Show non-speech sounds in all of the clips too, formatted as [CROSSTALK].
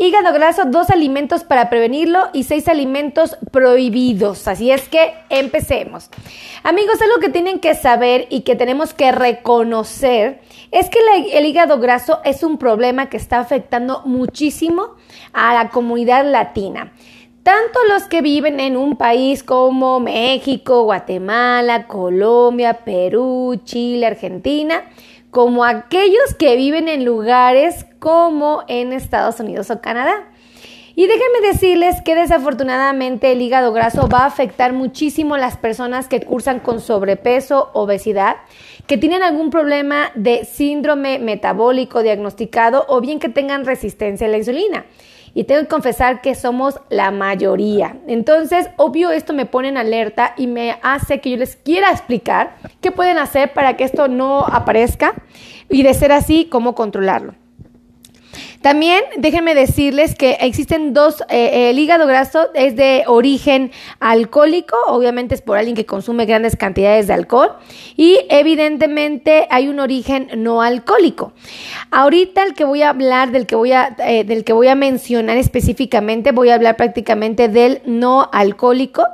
Hígado graso, dos alimentos para prevenirlo y seis alimentos prohibidos. Así es que empecemos. Amigos, algo que tienen que saber y que tenemos que reconocer es que el hígado graso es un problema que está afectando muchísimo a la comunidad latina. Tanto los que viven en un país como México, Guatemala, Colombia, Perú, Chile, Argentina, como aquellos que viven en lugares como en Estados Unidos o Canadá. Y déjenme decirles que desafortunadamente el hígado graso va a afectar muchísimo a las personas que cursan con sobrepeso, obesidad, que tienen algún problema de síndrome metabólico diagnosticado o bien que tengan resistencia a la insulina. Y tengo que confesar que somos la mayoría. Entonces, obvio, esto me pone en alerta y me hace que yo les quiera explicar qué pueden hacer para que esto no aparezca y de ser así, cómo controlarlo. También déjenme decirles que existen dos, eh, el hígado graso es de origen alcohólico, obviamente es por alguien que consume grandes cantidades de alcohol y evidentemente hay un origen no alcohólico. Ahorita el que voy a hablar, del que voy a, eh, del que voy a mencionar específicamente, voy a hablar prácticamente del no alcohólico.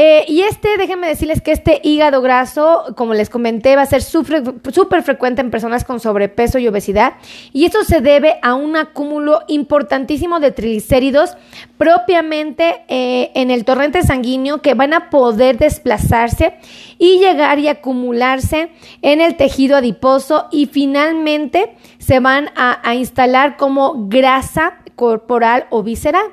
Eh, y este, déjenme decirles que este hígado graso, como les comenté, va a ser súper frecuente en personas con sobrepeso y obesidad. Y esto se debe a un acúmulo importantísimo de triglicéridos propiamente eh, en el torrente sanguíneo que van a poder desplazarse y llegar y acumularse en el tejido adiposo y finalmente se van a instalar como grasa corporal o visceral.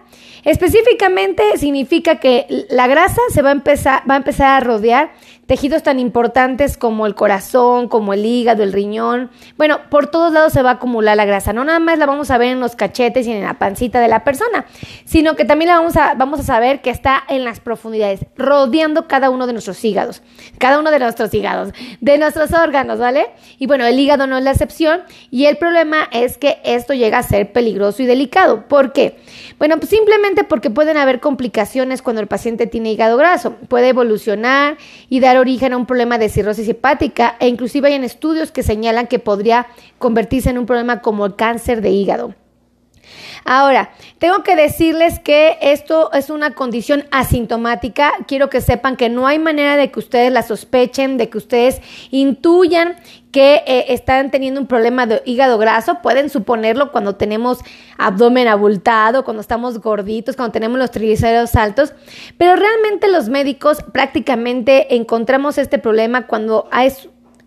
Específicamente significa que la grasa se va a empezar, va a empezar a rodear tejidos tan importantes como el corazón, como el hígado, el riñón. Bueno, por todos lados se va a acumular la grasa. No nada más la vamos a ver en los cachetes y en la pancita de la persona, sino que también la vamos a, vamos a saber que está en las profundidades, rodeando cada uno de nuestros hígados, cada uno de nuestros hígados, de nuestros órganos, ¿vale? Y bueno, el hígado no es la excepción y el problema es que esto llega a ser peligroso y delicado. ¿Por qué? Bueno, pues simplemente porque pueden haber complicaciones cuando el paciente tiene hígado graso. Puede evolucionar y dar origen a un problema de cirrosis hepática e inclusive hay estudios que señalan que podría convertirse en un problema como el cáncer de hígado. Ahora, tengo que decirles que esto es una condición asintomática. Quiero que sepan que no hay manera de que ustedes la sospechen, de que ustedes intuyan que eh, están teniendo un problema de hígado graso. Pueden suponerlo cuando tenemos abdomen abultado, cuando estamos gorditos, cuando tenemos los triglicéridos altos. Pero realmente los médicos prácticamente encontramos este problema cuando hay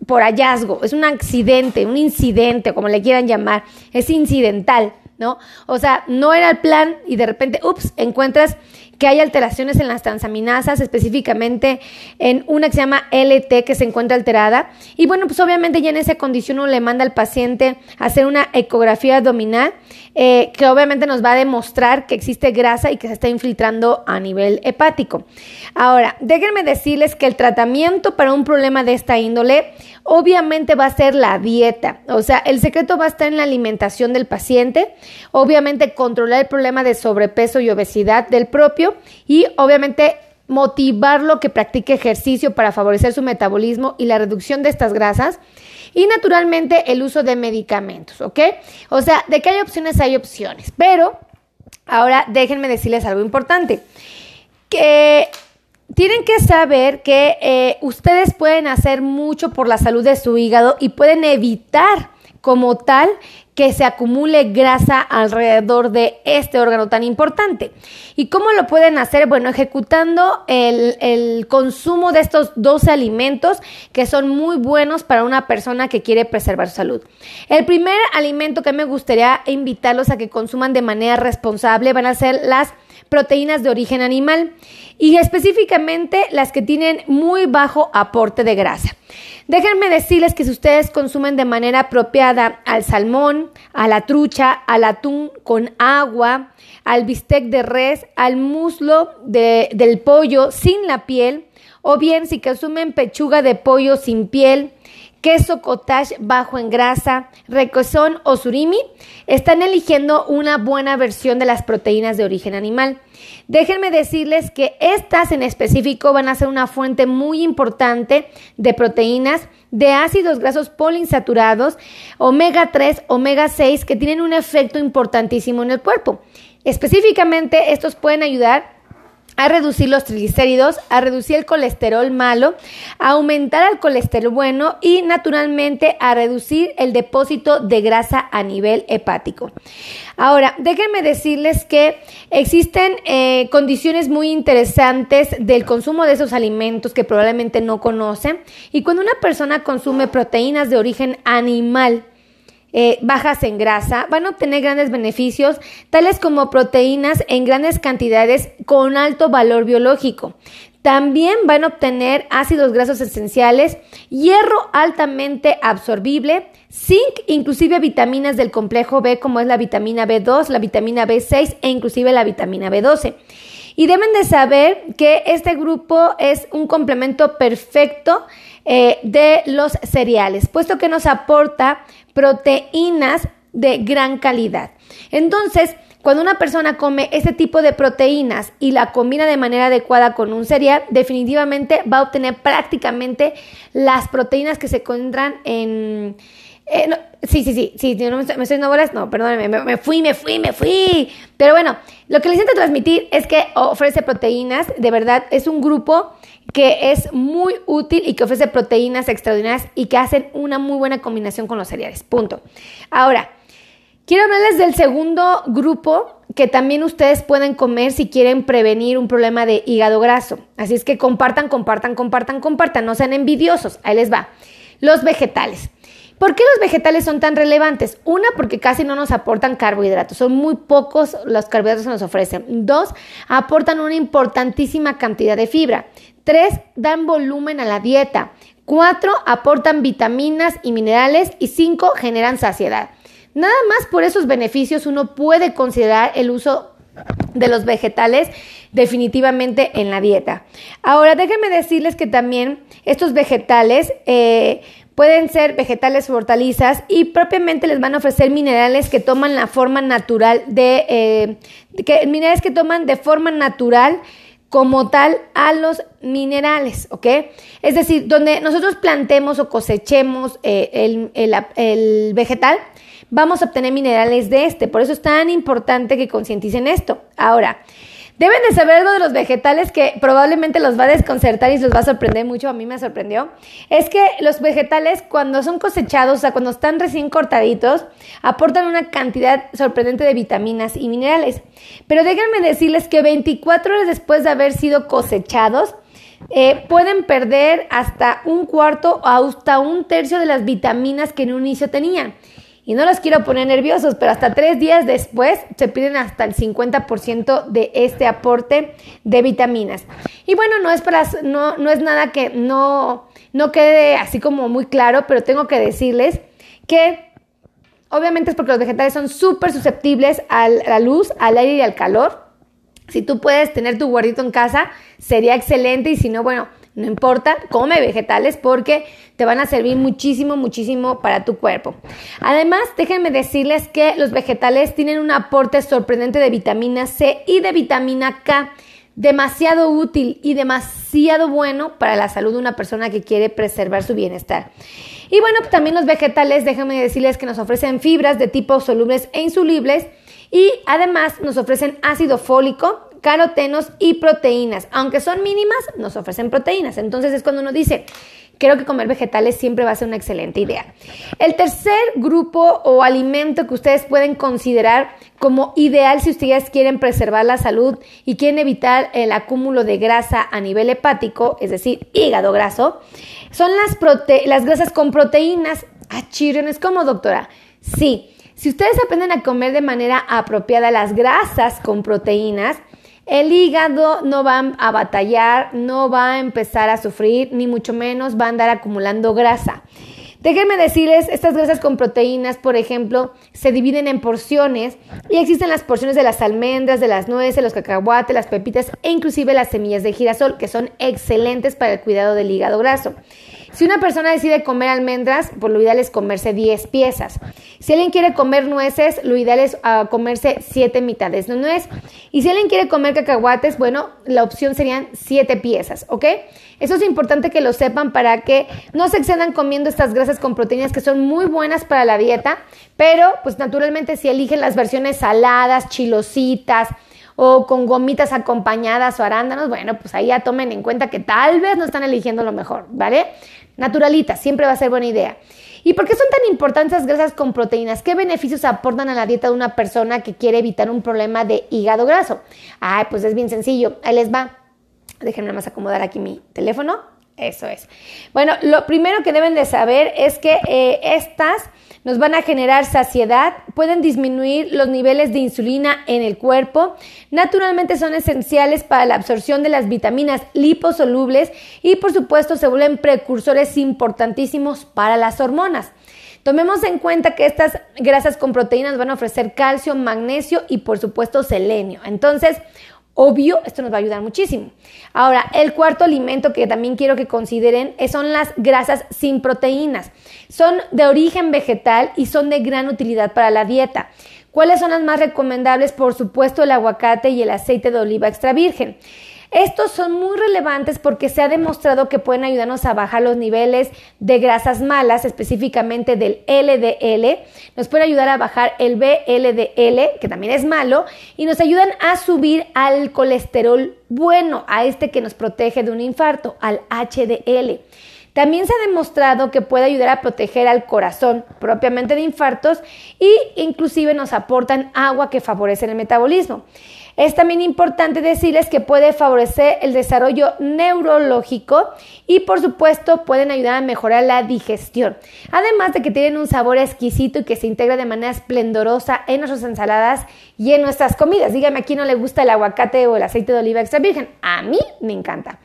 por hallazgo, es un accidente, un incidente, como le quieran llamar, es incidental. ¿No? O sea, no era el plan y de repente, ups, encuentras que hay alteraciones en las transaminasas, específicamente en una que se llama LT que se encuentra alterada. Y bueno, pues obviamente ya en esa condición uno le manda al paciente a hacer una ecografía abdominal eh, que obviamente nos va a demostrar que existe grasa y que se está infiltrando a nivel hepático. Ahora, déjenme decirles que el tratamiento para un problema de esta índole obviamente va a ser la dieta. O sea, el secreto va a estar en la alimentación del paciente, obviamente controlar el problema de sobrepeso y obesidad del propio y obviamente motivarlo que practique ejercicio para favorecer su metabolismo y la reducción de estas grasas. Y naturalmente el uso de medicamentos, ¿ok? O sea, de que hay opciones, hay opciones. Pero ahora déjenme decirles algo importante. Que tienen que saber que eh, ustedes pueden hacer mucho por la salud de su hígado y pueden evitar como tal que se acumule grasa alrededor de este órgano tan importante. ¿Y cómo lo pueden hacer? Bueno, ejecutando el, el, consumo de estos 12 alimentos que son muy buenos para una persona que quiere preservar su salud. El primer alimento que me gustaría invitarlos a que consuman de manera responsable van a ser las proteínas de origen animal y específicamente las que tienen muy bajo aporte de grasa. Déjenme decirles que si ustedes consumen de manera apropiada al salmón, a la trucha, al atún con agua, al bistec de res, al muslo del pollo sin la piel, o bien si consumen pechuga de pollo sin piel, queso cottage bajo en grasa, requesón o surimi, están eligiendo una buena versión de las proteínas de origen animal. Déjenme decirles que estas en específico van a ser una fuente muy importante de proteínas de ácidos grasos poliinsaturados, omega 3, omega 6, que tienen un efecto importantísimo en el cuerpo. Específicamente, estos pueden ayudar a reducir los triglicéridos, a reducir el colesterol malo, a aumentar el colesterol bueno y naturalmente a reducir el depósito de grasa a nivel hepático. Ahora, déjenme decirles que existen eh, condiciones muy interesantes del consumo de esos alimentos que probablemente no conocen y cuando una persona consume proteínas de origen animal, eh, bajas en grasa, van a obtener grandes beneficios, tales como proteínas en grandes cantidades con alto valor biológico. También van a obtener ácidos grasos esenciales, hierro altamente absorbible, zinc, inclusive vitaminas del complejo B como es la vitamina B2, la vitamina B6 e inclusive la vitamina B12. Y deben de saber que este grupo es un complemento perfecto eh, de los cereales, puesto que nos aporta proteínas de gran calidad. Entonces, cuando una persona come ese tipo de proteínas y la combina de manera adecuada con un cereal, definitivamente va a obtener prácticamente las proteínas que se encuentran en... Eh, sí, sí, sí, sí, no me, estoy dando bolas, no, perdónenme, me, fui, me fui, me fui. Pero bueno, lo que les intento transmitir es que ofrece proteínas, de verdad, es un grupo que es muy útil y que ofrece proteínas extraordinarias y que hacen una muy buena combinación con los cereales. Punto. Ahora, quiero hablarles del segundo grupo que también ustedes pueden comer si quieren prevenir un problema de hígado graso. Así es que compartan, compartan, compartan, compartan, no sean envidiosos. Ahí les va. Los vegetales. ¿Por qué los vegetales son tan relevantes? Una, porque casi no nos aportan carbohidratos, son muy pocos los carbohidratos que nos ofrecen. Dos, aportan una importantísima cantidad de fibra. Tres, dan volumen a la dieta. Cuatro, aportan vitaminas y minerales. Y cinco, generan saciedad. Nada más por esos beneficios uno puede considerar el uso de los vegetales definitivamente en la dieta. Ahora déjenme decirles que también estos vegetales eh, pueden ser vegetales o hortalizas y propiamente les van a ofrecer minerales que toman la forma natural de, eh, que, minerales que toman de forma natural como tal a los minerales, ¿ok? Es decir, donde nosotros plantemos o cosechemos eh, el, el, vegetal, vamos a obtener minerales de este. Por eso es tan importante que concienticen esto. Ahora, Deben de saber algo de los vegetales que probablemente los va a desconcertar y los va a sorprender mucho. A mí me sorprendió. Es que los vegetales cuando son cosechados, o sea, cuando están recién cortaditos, aportan una cantidad sorprendente de vitaminas y minerales. Pero déjenme decirles que 24 horas después de haber sido cosechados, eh, pueden perder hasta un cuarto o hasta un tercio de las vitaminas que en un inicio tenían. Y no los quiero poner nerviosos, pero hasta tres días después se piden hasta el 50% de este aporte de vitaminas. Y bueno, no es, para, no, no es nada que no, no quede así como muy claro, pero tengo que decirles que obviamente es porque los vegetales son súper susceptibles a la luz, al aire y al calor. Si tú puedes tener tu guardito en casa, sería excelente y si no, bueno, no importa, come vegetales porque te van a servir muchísimo, muchísimo para tu cuerpo. Además, déjenme decirles que los vegetales tienen un aporte sorprendente de vitamina C y de vitamina K demasiado útil y demasiado bueno para la salud de una persona que quiere preservar su bienestar. Y bueno, también los vegetales, déjenme decirles que nos ofrecen fibras de tipo solubles e insolubles y además nos ofrecen ácido fólico, carotenos y proteínas. Aunque son mínimas, nos ofrecen proteínas. Entonces es cuando uno dice, creo que comer vegetales siempre va a ser una excelente idea. El tercer grupo o alimento que ustedes pueden considerar como ideal si ustedes quieren preservar la salud y quieren evitar el acúmulo de grasa a nivel hepático, es decir, hígado graso, son las, las grasas con proteínas. Ah, como doctora. Sí, si ustedes aprenden a comer de manera apropiada las grasas con proteínas, el hígado no va a batallar, no va a empezar a sufrir, ni mucho menos va a andar acumulando grasa. Déjenme decirles, estas grasas con proteínas, por ejemplo, se dividen en porciones y existen las porciones de las almendras, de las nueces, los cacahuates, las pepitas e inclusive las semillas de girasol, que son excelentes para el cuidado del hígado graso. Si una persona decide comer almendras, pues lo ideal es comerse 10 piezas. Si alguien quiere comer nueces, lo ideal es uh, comerse 7 mitades de nuez. Y si alguien quiere comer cacahuates, bueno, la opción serían 7 piezas, ¿ok? Eso es importante que lo sepan para que no se excedan comiendo estas grasas con proteínas que son muy buenas para la dieta, pero pues naturalmente si eligen las versiones saladas, chilositas, o con gomitas acompañadas o arándanos, bueno, pues ahí ya tomen en cuenta que tal vez no están eligiendo lo mejor, ¿vale? Naturalita, siempre va a ser buena idea. ¿Y por qué son tan importantes las grasas con proteínas? ¿Qué beneficios aportan a la dieta de una persona que quiere evitar un problema de hígado graso? Ay, pues es bien sencillo, ahí les va. Déjenme más acomodar aquí mi teléfono. Eso es. Bueno, lo primero que deben de saber es que eh, estas nos van a generar saciedad, pueden disminuir los niveles de insulina en el cuerpo, naturalmente son esenciales para la absorción de las vitaminas liposolubles y por supuesto se vuelven precursores importantísimos para las hormonas. Tomemos en cuenta que estas grasas con proteínas van a ofrecer calcio, magnesio y por supuesto selenio. Entonces, Obvio, esto nos va a ayudar muchísimo. Ahora, el cuarto alimento que también quiero que consideren son las grasas sin proteínas. Son de origen vegetal y son de gran utilidad para la dieta. ¿Cuáles son las más recomendables? Por supuesto, el aguacate y el aceite de oliva extra virgen. Estos son muy relevantes porque se ha demostrado que pueden ayudarnos a bajar los niveles de grasas malas, específicamente del LDL. Nos pueden ayudar a bajar el BLDL, que también es malo, y nos ayudan a subir al colesterol bueno, a este que nos protege de un infarto, al HDL. También se ha demostrado que puede ayudar a proteger al corazón propiamente de infartos e inclusive nos aportan agua que favorece el metabolismo. Es también importante decirles que puede favorecer el desarrollo neurológico y por supuesto pueden ayudar a mejorar la digestión. Además de que tienen un sabor exquisito y que se integra de manera esplendorosa en nuestras ensaladas y en nuestras comidas. Dígame a quién no le gusta el aguacate o el aceite de oliva extra virgen. A mí me encanta.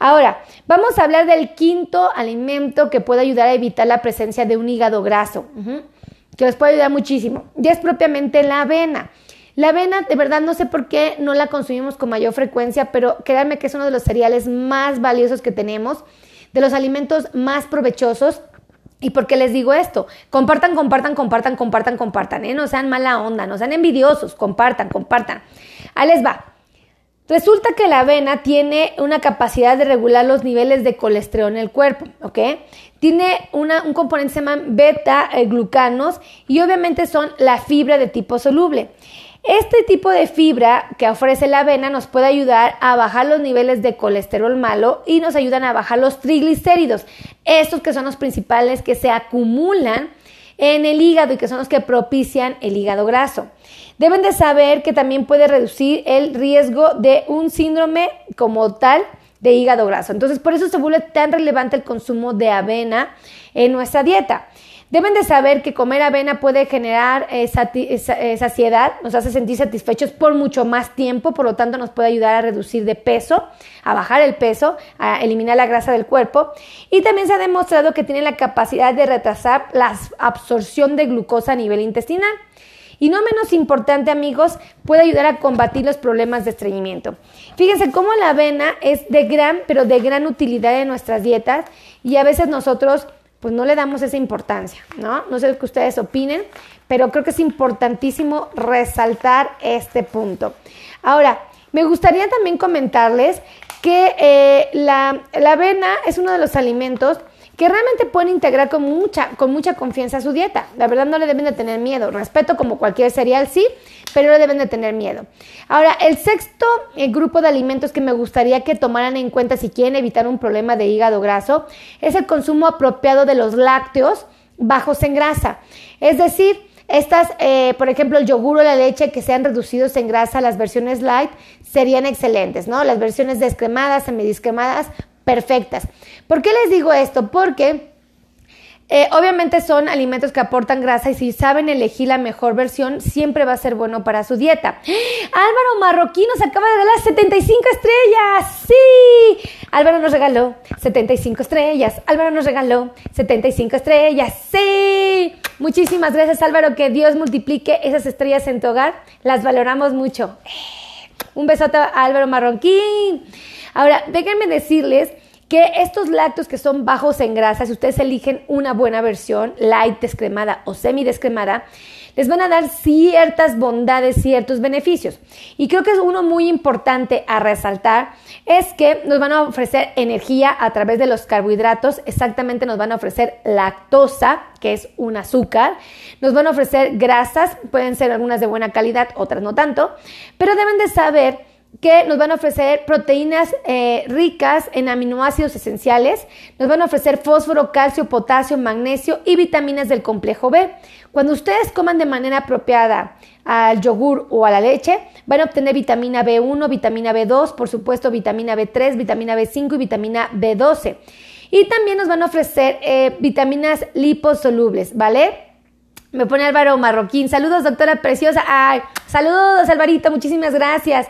Ahora, vamos a hablar del quinto alimento que puede ayudar a evitar la presencia de un hígado graso, que les puede ayudar muchísimo. Y es propiamente la avena. La avena, de verdad, no sé por qué no la consumimos con mayor frecuencia, pero créanme que es uno de los cereales más valiosos que tenemos, de los alimentos más provechosos. ¿Y por qué les digo esto? Compartan, compartan, compartan, compartan, compartan, ¿eh? No sean mala onda, no sean envidiosos, compartan, compartan. Ahí les va. Resulta que la avena tiene una capacidad de regular los niveles de colesterol en el cuerpo, ¿ok? Tiene un componente que se llama beta-glucanos y obviamente son la fibra de tipo soluble. Este tipo de fibra que ofrece la avena nos puede ayudar a bajar los niveles de colesterol malo y nos ayudan a bajar los triglicéridos, estos que son los principales que se acumulan en el hígado y que son los que propician el hígado graso. Deben de saber que también puede reducir el riesgo de un síndrome como tal de hígado graso. Entonces, por eso se vuelve tan relevante el consumo de avena en nuestra dieta. Deben de saber que comer avena puede generar eh, eh, saciedad, nos hace sentir satisfechos por mucho más tiempo, por lo tanto nos puede ayudar a reducir de peso, a bajar el peso, a eliminar la grasa del cuerpo y también se ha demostrado que tiene la capacidad de retrasar la absorción de glucosa a nivel intestinal. Y no menos importante, amigos, puede ayudar a combatir los problemas de estreñimiento. Fíjense cómo la avena es de gran, pero de gran utilidad en nuestras dietas y a veces nosotros pues no le damos esa importancia, ¿no? No sé lo que ustedes opinen, pero creo que es importantísimo resaltar este punto. Ahora, me gustaría también comentarles que eh, la, la avena es uno de los alimentos que realmente pueden integrar con mucha, con mucha confianza su dieta. La verdad no le deben de tener miedo. Respeto como cualquier cereal, sí, pero no le deben de tener miedo. Ahora, el sexto eh, grupo de alimentos que me gustaría que tomaran en cuenta si quieren evitar un problema de hígado graso es el consumo apropiado de los lácteos bajos en grasa. Es decir, estas, eh, por ejemplo, el yogur o la leche que sean reducidos en grasa, las versiones light, serían excelentes, ¿no? Las versiones descremadas, semidescremadas, perfectas. ¿Por qué les digo esto? Porque eh, obviamente son alimentos que aportan grasa y si saben elegir la mejor versión, siempre va a ser bueno para su dieta. [GASPS] Álvaro Marroquí nos acaba de regalar 75 estrellas. Sí. Álvaro nos regaló 75 estrellas. Álvaro nos regaló 75 estrellas. Sí. Muchísimas gracias Álvaro. Que Dios multiplique esas estrellas en tu hogar. Las valoramos mucho. Un besote a Álvaro Marroquín. Ahora, déjenme decirles que estos lácteos que son bajos en grasa, si ustedes eligen una buena versión, light descremada o semi descremada, les van a dar ciertas bondades, ciertos beneficios. Y creo que es uno muy importante a resaltar, es que nos van a ofrecer energía a través de los carbohidratos, exactamente nos van a ofrecer lactosa, que es un azúcar, nos van a ofrecer grasas, pueden ser algunas de buena calidad, otras no tanto, pero deben de saber que nos van a ofrecer proteínas eh, ricas en aminoácidos esenciales, nos van a ofrecer fósforo, calcio, potasio, magnesio y vitaminas del complejo B. Cuando ustedes coman de manera apropiada al yogur o a la leche, van a obtener vitamina B1, vitamina B2, por supuesto vitamina B3, vitamina B5 y vitamina B12. Y también nos van a ofrecer eh, vitaminas liposolubles, ¿vale? Me pone Álvaro Marroquín. Saludos, doctora preciosa. Ay, saludos, Alvarito. Muchísimas gracias.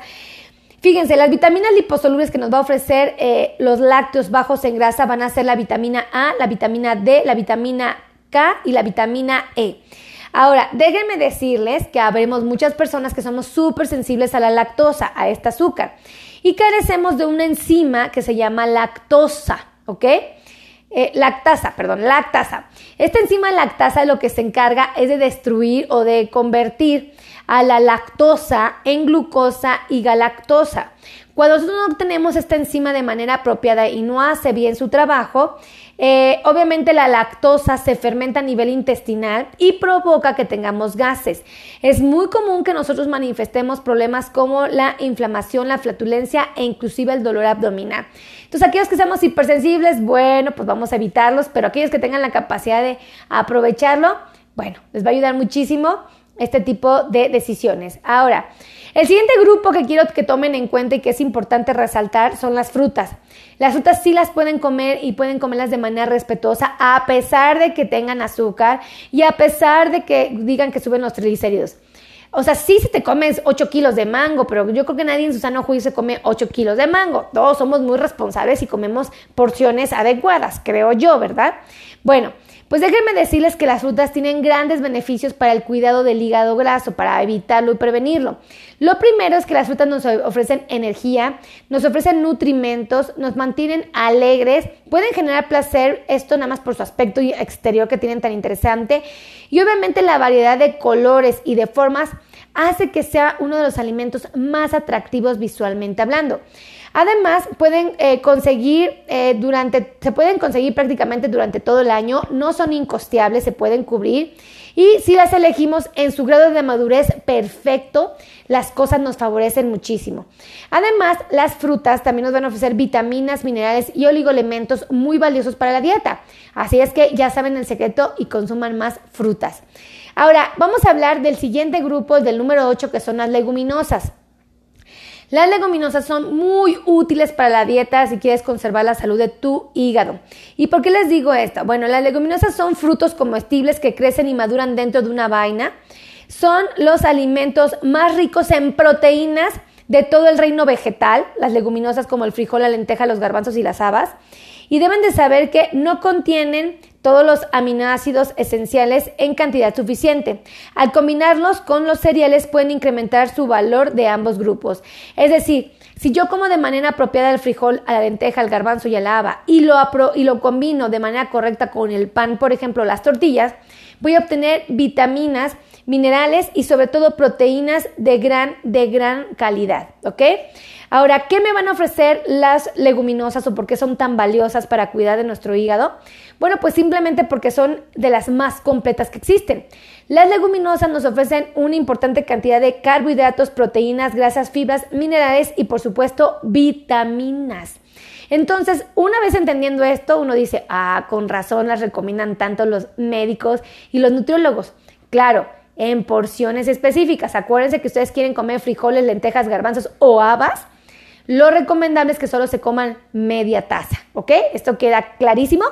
Fíjense, las vitaminas liposolubles que nos va a ofrecer eh, los lácteos bajos en grasa van a ser la vitamina A, la vitamina D, la vitamina K y la vitamina E. Ahora, déjenme decirles que habremos muchas personas que somos súper sensibles a la lactosa, a este azúcar, y carecemos de una enzima que se llama lactosa, ¿ok? Eh, lactasa, perdón, lactasa. Esta enzima lactasa lo que se encarga es de destruir o de convertir a la lactosa en glucosa y galactosa. Cuando nosotros no obtenemos esta enzima de manera apropiada y no hace bien su trabajo, eh, obviamente la lactosa se fermenta a nivel intestinal y provoca que tengamos gases. Es muy común que nosotros manifestemos problemas como la inflamación, la flatulencia e inclusive el dolor abdominal. Entonces aquellos que seamos hipersensibles, bueno, pues vamos a evitarlos, pero aquellos que tengan la capacidad de aprovecharlo, bueno, les va a ayudar muchísimo este tipo de decisiones. Ahora, el siguiente grupo que quiero que tomen en cuenta y que es importante resaltar son las frutas. Las frutas sí las pueden comer y pueden comerlas de manera respetuosa a pesar de que tengan azúcar y a pesar de que digan que suben los triglicéridos. O sea, sí si te comes 8 kilos de mango, pero yo creo que nadie en su sano juicio se come 8 kilos de mango. Todos somos muy responsables y comemos porciones adecuadas, creo yo, ¿verdad? Bueno, pues déjenme decirles que las frutas tienen grandes beneficios para el cuidado del hígado graso, para evitarlo y prevenirlo. Lo primero es que las frutas nos ofrecen energía, nos ofrecen nutrimentos, nos mantienen alegres, pueden generar placer, esto nada más por su aspecto exterior que tienen tan interesante, y obviamente la variedad de colores y de formas hace que sea uno de los alimentos más atractivos visualmente hablando. Además, pueden eh, conseguir eh, durante, se pueden conseguir prácticamente durante todo el año, no son incosteables, se pueden cubrir. Y si las elegimos en su grado de madurez perfecto, las cosas nos favorecen muchísimo. Además, las frutas también nos van a ofrecer vitaminas, minerales y oligoelementos muy valiosos para la dieta. Así es que ya saben el secreto y consuman más frutas. Ahora, vamos a hablar del siguiente grupo, del número 8, que son las leguminosas. Las leguminosas son muy útiles para la dieta si quieres conservar la salud de tu hígado. ¿Y por qué les digo esto? Bueno, las leguminosas son frutos comestibles que crecen y maduran dentro de una vaina. Son los alimentos más ricos en proteínas de todo el reino vegetal, las leguminosas como el frijol, la lenteja, los garbanzos y las habas. Y deben de saber que no contienen todos los aminoácidos esenciales en cantidad suficiente. Al combinarlos con los cereales pueden incrementar su valor de ambos grupos. Es decir, si yo como de manera apropiada el frijol, a la lenteja, al garbanzo y a la haba y lo, y lo combino de manera correcta con el pan, por ejemplo, las tortillas, voy a obtener vitaminas, minerales y sobre todo proteínas de gran, de gran calidad, ¿ok? Ahora, ¿qué me van a ofrecer las leguminosas o por qué son tan valiosas para cuidar de nuestro hígado? Bueno, pues simplemente porque son de las más completas que existen. Las leguminosas nos ofrecen una importante cantidad de carbohidratos, proteínas, grasas, fibras, minerales y por supuesto vitaminas. Entonces, una vez entendiendo esto, uno dice, ah, con razón las recomiendan tanto los médicos y los nutriólogos. Claro, en porciones específicas. Acuérdense que ustedes quieren comer frijoles, lentejas, garbanzos o habas lo recomendable es que solo se coman media taza, ¿ok? ¿Esto queda clarísimo?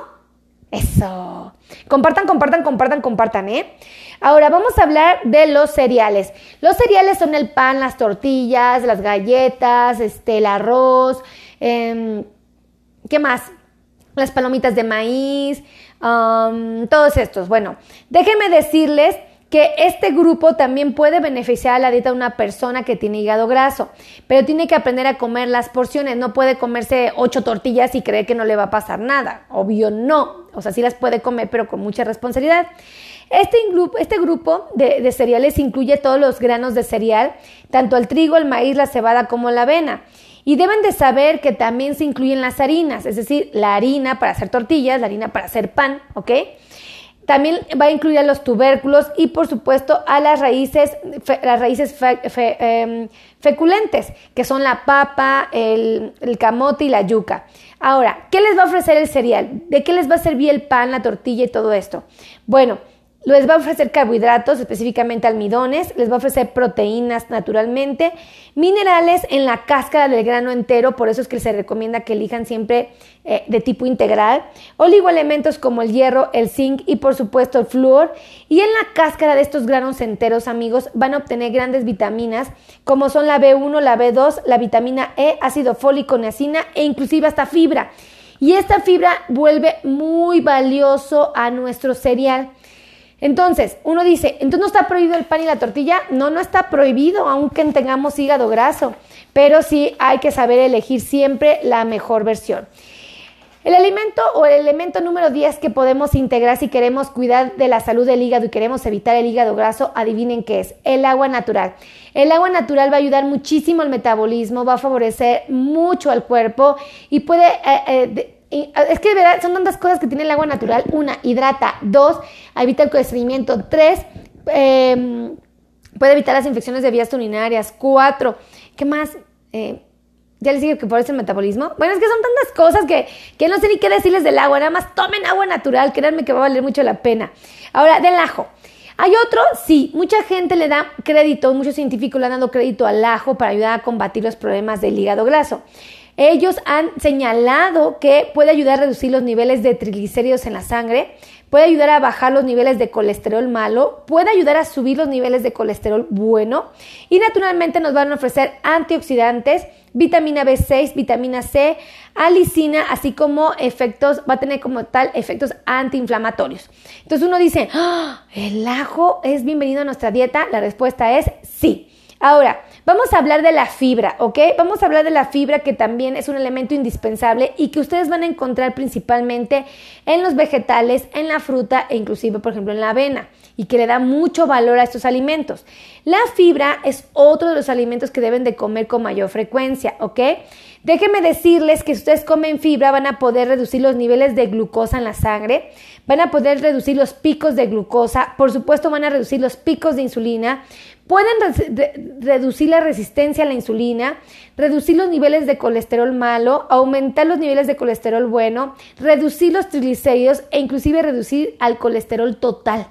Eso. Compartan, compartan, compartan, compartan, ¿eh? Ahora vamos a hablar de los cereales. Los cereales son el pan, las tortillas, las galletas, este, el arroz, em, ¿qué más? Las palomitas de maíz, todos estos. Bueno, déjenme decirles que este grupo también puede beneficiar a la dieta de una persona que tiene hígado graso, pero tiene que aprender a comer las porciones, no puede comerse ocho tortillas y creer que no le va a pasar nada, obvio no, o sea, sí las puede comer, pero con mucha responsabilidad. Este, grupo, este grupo de, de cereales incluye todos los granos de cereal, tanto el trigo, el maíz, la cebada como la avena. Y deben de saber que también se incluyen las harinas, es decir, la harina para hacer tortillas, la harina para hacer pan, ¿ok? También va a incluir a los tubérculos y por supuesto a las raíces, las raíces em, feculentes, que son la papa, el, el camote y la yuca. Ahora, ¿qué les va a ofrecer el cereal? ¿De qué les va a servir el pan, la tortilla y todo esto? Bueno, les va a ofrecer carbohidratos, específicamente almidones, les va a ofrecer proteínas naturalmente, minerales en la cáscara del grano entero, por eso es que se recomienda que elijan siempre eh, de tipo integral, oligoelementos como el hierro, el zinc y por supuesto el flúor. Y en la cáscara de estos granos enteros, amigos, van a obtener grandes vitaminas como son la B1, la B2, la vitamina E, ácido fólico, niacina e inclusive hasta fibra. Y esta fibra vuelve muy valioso a nuestro cereal. Entonces, uno dice, entonces no está prohibido el pan y la tortilla. No, no está prohibido, aunque tengamos hígado graso, pero sí hay que saber elegir siempre la mejor versión. El alimento o el elemento número 10 que podemos integrar si queremos cuidar de la salud del hígado y queremos evitar el hígado graso, adivinen qué es, el agua natural. El agua natural va a ayudar muchísimo al metabolismo, va a favorecer mucho al cuerpo y puede eh, eh, es que de verdad son tantas cosas que tiene el agua natural. Una, hidrata. Dos, evita el crecimiento. Tres, em, puede evitar las infecciones de vías urinarias. Cuatro, ¿qué más? Eh, ya les digo que por eso el metabolismo. Bueno, es que son tantas cosas que, que no sé ni qué decirles del agua. Nada más tomen agua natural, créanme que va a valer mucho la pena. Ahora, del ajo. Hay otro, sí, mucha gente le da crédito, muchos científicos le han dado crédito al ajo para ayudar a combatir los problemas del hígado graso. Ellos han señalado que puede ayudar a reducir los niveles de triglicéridos en la sangre, puede ayudar a bajar los niveles de colesterol malo, puede ayudar a subir los niveles de colesterol bueno y naturalmente nos van a ofrecer antioxidantes, vitamina B6, vitamina C, alicina, así como efectos, va a tener como tal efectos antiinflamatorios. Entonces uno dice, ¡Ah! ¿el ajo es bienvenido a nuestra dieta? La respuesta es sí. Ahora, vamos a hablar de la fibra, ¿ok? Vamos a hablar de la fibra que también es un elemento indispensable y que ustedes van a encontrar principalmente en los vegetales, en la fruta e inclusive, por ejemplo, en la avena y que le da mucho valor a estos alimentos. La fibra es otro de los alimentos que deben de comer con mayor frecuencia, ¿ok? Déjenme decirles que si ustedes comen fibra van a poder reducir los niveles de glucosa en la sangre, van a poder reducir los picos de glucosa, por supuesto van a reducir los picos de insulina, Pueden reducir la resistencia a la insulina, reducir los niveles de colesterol malo, aumentar los niveles de colesterol bueno, reducir los triglicéridos e inclusive reducir al colesterol total.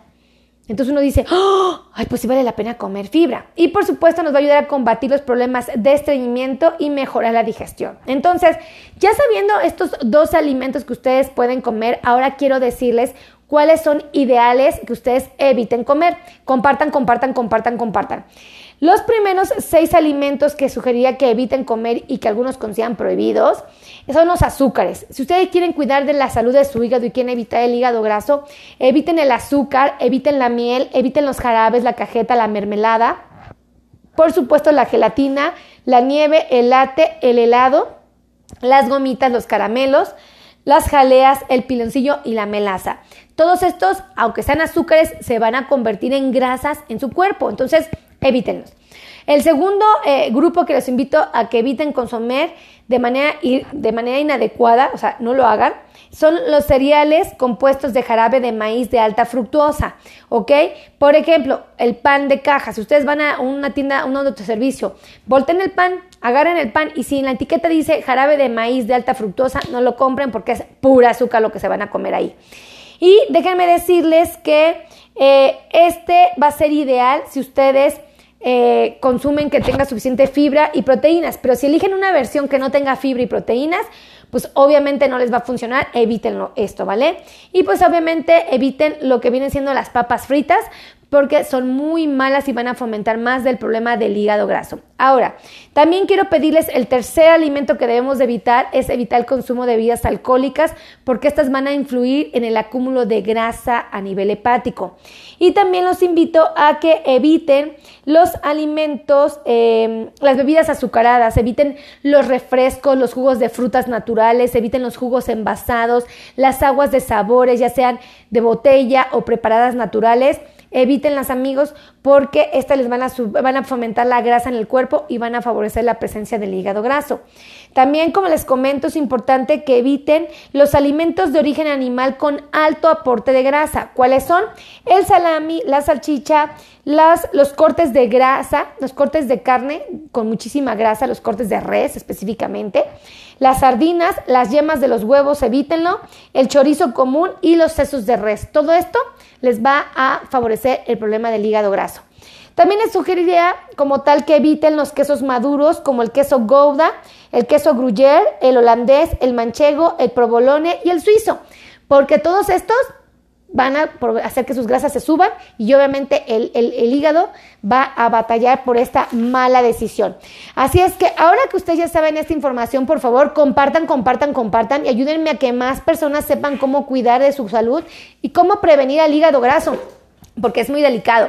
Entonces uno dice, ¡Oh! ay, pues sí vale la pena comer fibra. Y por supuesto nos va a ayudar a combatir los problemas de estreñimiento y mejorar la digestión. Entonces, ya sabiendo estos dos alimentos que ustedes pueden comer, ahora quiero decirles cuáles son ideales que ustedes eviten comer. Compartan, compartan, compartan, compartan. Los primeros seis alimentos que sugeriría que eviten comer y que algunos consideran prohibidos son los azúcares. Si ustedes quieren cuidar de la salud de su hígado y quieren evitar el hígado graso, eviten el azúcar, eviten la miel, eviten los jarabes, la cajeta, la mermelada. Por supuesto, la gelatina, la nieve, el latte, el helado, las gomitas, los caramelos, las jaleas, el piloncillo y la melaza. Todos estos, aunque sean azúcares, se van a convertir en grasas en su cuerpo, entonces evítenlos. El segundo eh, grupo que les invito a que eviten consumir de manera, de manera inadecuada, o sea, no lo hagan, son los cereales compuestos de jarabe de maíz de alta fructuosa, ¿ok? Por ejemplo, el pan de caja. Si ustedes van a una tienda, a un autoservicio, volten el pan, agarren el pan y si en la etiqueta dice jarabe de maíz de alta fructuosa, no lo compren porque es pura azúcar lo que se van a comer ahí. Y déjenme decirles que eh, este va a ser ideal si ustedes eh, consumen que tenga suficiente fibra y proteínas, pero si eligen una versión que no tenga fibra y proteínas, pues obviamente no les va a funcionar, evítenlo esto, ¿vale? Y pues obviamente eviten lo que vienen siendo las papas fritas, porque son muy malas y van a fomentar más del problema del hígado graso. Ahora, también quiero pedirles el tercer alimento que debemos de evitar es evitar el consumo de bebidas alcohólicas porque estas van a influir en el acúmulo de grasa a nivel hepático. Y también los invito a que eviten los alimentos, em, las bebidas azucaradas, eviten los refrescos, los jugos de frutas naturales, eviten los jugos envasados, las aguas de sabores, ya sean de botella o preparadas naturales Evítenlas amigos porque estas les van a, van a fomentar la grasa en el cuerpo y van a favorecer la presencia del hígado graso. También, como les comento, es importante que eviten los alimentos de origen animal con alto aporte de grasa. ¿Cuáles son? El salami, la salchicha, las, los cortes de grasa, los cortes de carne con muchísima grasa, los cortes de res específicamente, las sardinas, las yemas de los huevos, evítenlo, el chorizo común y los sesos de res. Todo esto les va a favorecer el problema del hígado graso. También les sugeriría como tal que eviten los quesos maduros como el queso Gouda, el queso Gruyère, el holandés, el manchego, el provolone y el suizo, porque todos estos van a hacer que sus grasas se suban y obviamente el, hígado va a batallar por esta mala decisión. Así es que ahora que ustedes ya saben esta información, por favor, compartan, compartan, compartan y ayúdenme a que más personas sepan cómo cuidar de su salud y cómo prevenir el hígado graso, porque es muy delicado.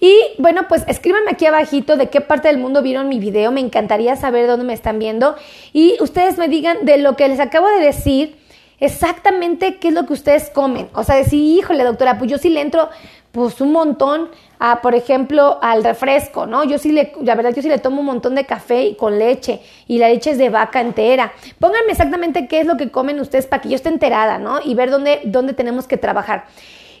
Y bueno, pues escríbanme aquí abajito de qué parte del mundo vieron mi video, me encantaría saber dónde me están viendo y ustedes me digan de lo que les acabo de decir exactamente qué es lo que ustedes comen. O sea, decir, híjole, doctora, pues yo sí le entro pues un montón a, por ejemplo, al refresco, ¿no? Yo sí le, la verdad, yo sí le tomo un montón de café y con leche y la leche es de vaca entera. Pónganme exactamente qué es lo que comen ustedes para que yo esté enterada, ¿no? Y ver dónde, dónde tenemos que trabajar.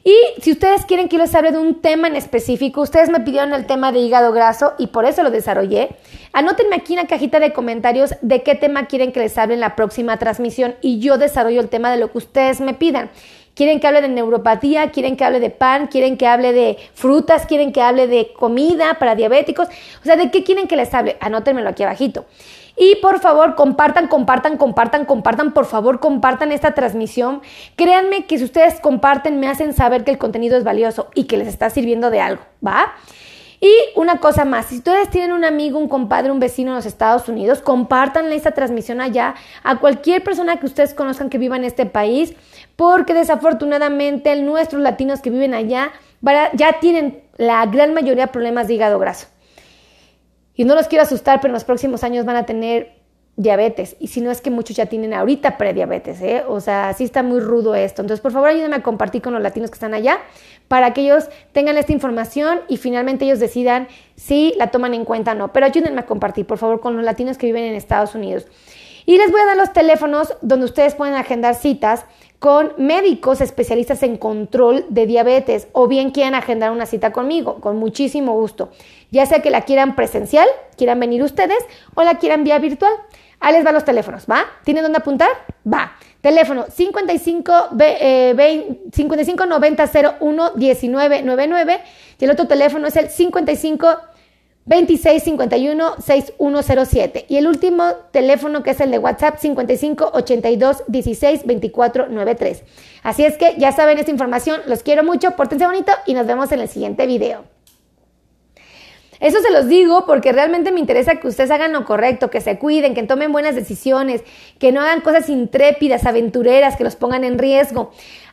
Y si ustedes quieren que les hable de un tema en específico, ustedes me pidieron el tema de hígado graso y por eso lo desarrollé. Anótenme aquí en la cajita de comentarios de qué tema quieren que les hable en la próxima transmisión y yo desarrollo el tema de lo que ustedes me pidan. ¿Quieren que hable de neuropatía? ¿Quieren que hable de pan? ¿Quieren que hable de frutas? ¿Quieren que hable de comida para diabéticos? O sea, ¿de qué quieren que les hable? Anótenmelo aquí abajito. Y por favor, compartan, compartan, compartan, compartan, por favor, compartan esta transmisión. Créanme que si ustedes comparten, me hacen saber que el contenido es valioso y que les está sirviendo de algo, ¿va? Y una cosa más, si ustedes tienen un amigo, un compadre, un vecino en los Estados Unidos, compartanle esta transmisión allá a cualquier persona que ustedes conozcan que viva en este país, porque desafortunadamente nuestros latinos que viven allá ya tienen la gran mayoría problemas de hígado graso. Y no los quiero asustar, pero en los próximos años van a tener diabetes. Y si no es que muchos ya tienen ahorita prediabetes, ¿eh? O sea, sí está muy rudo esto. Entonces, por favor, ayúdenme a compartir con los latinos que están allá para que ellos tengan esta información y finalmente ellos decidan si la toman en cuenta o no. Pero ayúdenme a compartir, por favor, con los latinos que viven en Estados Unidos. Y les voy a dar los teléfonos donde ustedes pueden agendar citas con médicos especialistas en control de diabetes o bien quieran agendar una cita conmigo, con muchísimo gusto. Ya sea que la quieran presencial, quieran venir ustedes o la quieran vía virtual. Ahí les van los teléfonos, ¿va? ¿Tienen dónde apuntar? Va. Teléfono 55, eh, 55 90 01 19 99 y el otro teléfono es el 55 2651 6107 y el último teléfono que es el de WhatsApp 55 82 16 24 93. Así es que ya saben esta información, los quiero mucho, pórtense bonito y nos vemos en el siguiente video. Eso se los digo porque realmente me interesa que ustedes hagan lo correcto, que se cuiden, que tomen buenas decisiones, que no hagan cosas intrépidas, aventureras, que los pongan en riesgo.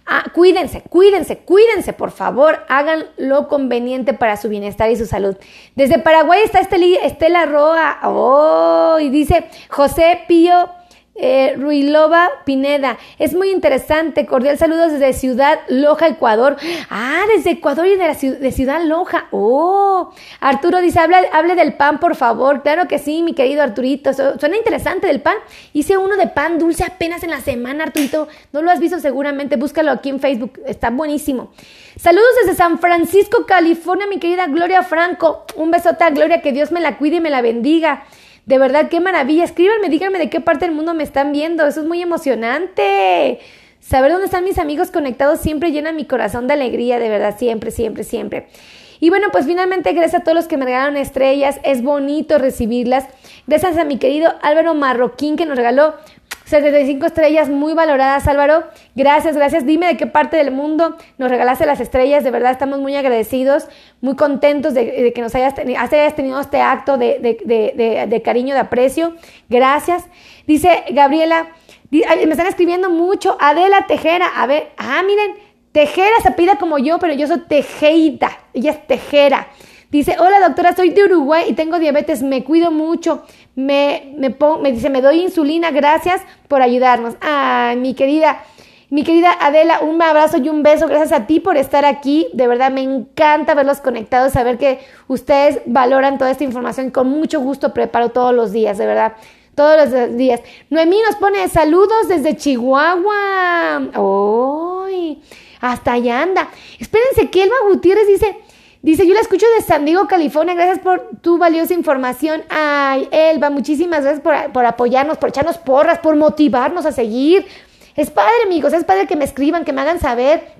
Ah, cuídense, cuídense, cuídense, por favor, hagan lo conveniente para su bienestar y su salud. Desde Paraguay está Estela Roa, oh, y dice José Pío eh, Ruilova Pineda. Es muy interesante. Cordial saludos desde Ciudad Loja, Ecuador. Ah, desde Ecuador y de, la, de Ciudad Loja. Oh, Arturo dice, hable del pan, por favor. Claro que sí, mi querido Arturito. Suena interesante del pan. Hice uno de pan dulce apenas en la semana, Arturito. No lo has visto seguramente. Búscalo aquí en Facebook. Está buenísimo. Saludos desde San Francisco, California, mi querida Gloria Franco. Un besote a Gloria, que Dios me la cuide y me la bendiga. De verdad, qué maravilla. Escríbanme, díganme de qué parte del mundo me están viendo. Eso es muy emocionante. Saber dónde están mis amigos conectados siempre llena mi corazón de alegría, de verdad, siempre, siempre, siempre. Y bueno, pues finalmente gracias a todos los que me regalaron estrellas, es bonito recibirlas. Gracias a mi querido Álvaro Marroquín que nos regaló 75 estrellas muy valoradas, Álvaro. Gracias, gracias. Dime de qué parte del mundo nos regalaste las estrellas. De verdad, estamos muy agradecidos, muy contentos de, que nos hayas, hayas, tenido este acto de, cariño, de aprecio. Gracias. Dice Gabriela, me están escribiendo mucho. Adela Tejera. A ver, ah, miren, Tejera se pide como yo, pero yo soy Tejeita. Ella es Tejera. Dice, hola doctora, soy de Uruguay y tengo diabetes, me cuido mucho, me, me, me dice, me doy insulina, gracias por ayudarnos. Ay, mi querida, mi querida Adela, un abrazo y un beso, gracias a ti por estar aquí, de verdad me encanta verlos conectados, saber que ustedes valoran toda esta información, con mucho gusto preparo todos los días, de verdad. Todos los días. Noemí nos pone saludos desde Chihuahua. ¡Ay! hasta allá anda. Espérense que Gutiérrez dice, Dice, yo la escucho de San Diego, California. Gracias por tu valiosa información. Ay, Elba, muchísimas gracias por, apoyarnos, por echarnos porras, por motivarnos a seguir. Es padre, amigos, es padre que me escriban, que me hagan saber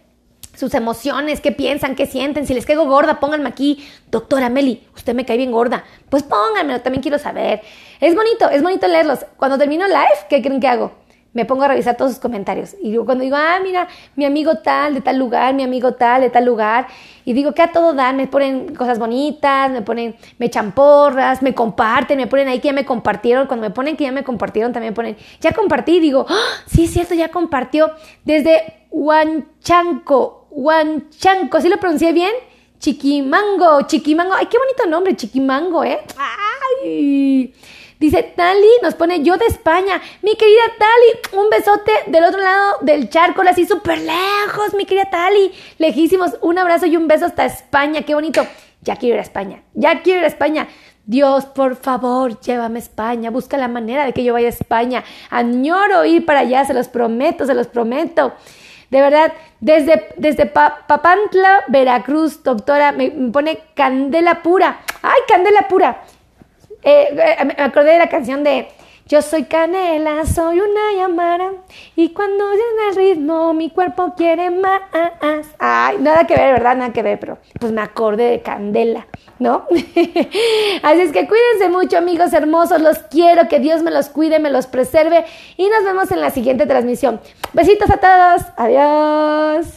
sus emociones, qué piensan, qué sienten. Si les caigo gorda, pónganme aquí. Doctora Meli, usted me cae bien gorda. Pues pónganmelo, también quiero saber. Es bonito, es bonito leerlos. Cuando termino live, ¿qué creen que hago? Me pongo a revisar todos sus comentarios. Y cuando digo, ah, mira, mi amigo tal de tal lugar, mi amigo tal de tal lugar, y digo que a todo dan, me ponen cosas bonitas, me ponen, me echan porras, me comparten, me ponen ahí que ya me compartieron. Cuando me ponen que ya me compartieron, también ponen, ya compartí, digo, ¡Ah! sí es cierto, ya compartió. Desde Huanchanco, Huanchanco, ¿sí lo pronuncié bien? Chiquimango, Chiquimango, ay, qué bonito nombre, Chiquimango, ¿eh? Ay. Dice Tali, nos pone yo de España. Mi querida Tali, un besote del otro lado del charco, así súper lejos, mi querida Tali. Lejísimos, un abrazo y un beso hasta España, qué bonito. Ya quiero ir a España, ya quiero ir a España. Dios, por favor, llévame a España, busca la manera de que yo vaya a España. Añoro ir para allá, se los prometo, se los prometo. De verdad, desde, desde Papantla, Veracruz, doctora, me pone candela pura. ¡Ay, candela pura! Eh, eh, me acordé de la canción de Yo soy canela, soy una llamada y cuando viene el ritmo mi cuerpo quiere más. Ay, nada que ver, ¿verdad? Nada que ver, pero pues me acordé de candela, ¿no? [LAUGHS] Así es que cuídense mucho, amigos hermosos, los quiero, que Dios me los cuide, me los preserve y nos vemos en la siguiente transmisión. Besitos a todos, adiós.